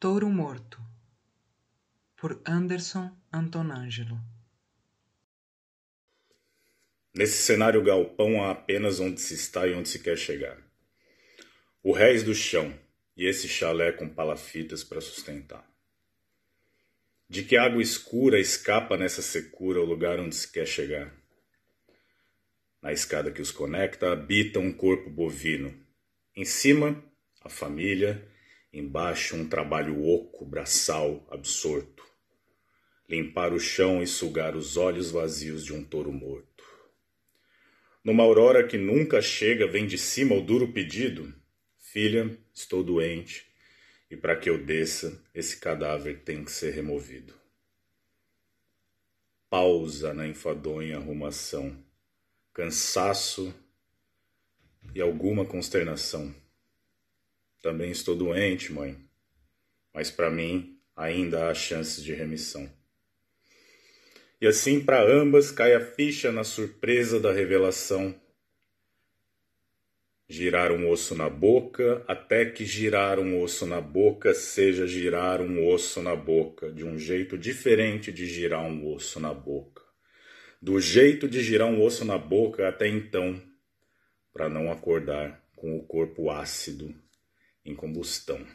Touro Morto, por Anderson Antonangelo. Nesse cenário galpão há apenas onde se está e onde se quer chegar. O réis do chão e esse chalé com palafitas para sustentar. De que água escura escapa nessa secura o lugar onde se quer chegar? Na escada que os conecta habita um corpo bovino. Em cima, a família Embaixo, um trabalho oco, braçal, absorto. Limpar o chão e sugar os olhos vazios de um touro morto. Numa aurora que nunca chega, vem de cima o duro pedido: Filha, estou doente, e para que eu desça, esse cadáver tem que ser removido. Pausa na enfadonha arrumação, cansaço e alguma consternação. Também estou doente, mãe, mas para mim ainda há chances de remissão. E assim para ambas cai a ficha na surpresa da revelação. Girar um osso na boca, até que girar um osso na boca seja girar um osso na boca, de um jeito diferente de girar um osso na boca. Do jeito de girar um osso na boca até então, para não acordar com o corpo ácido em combustão.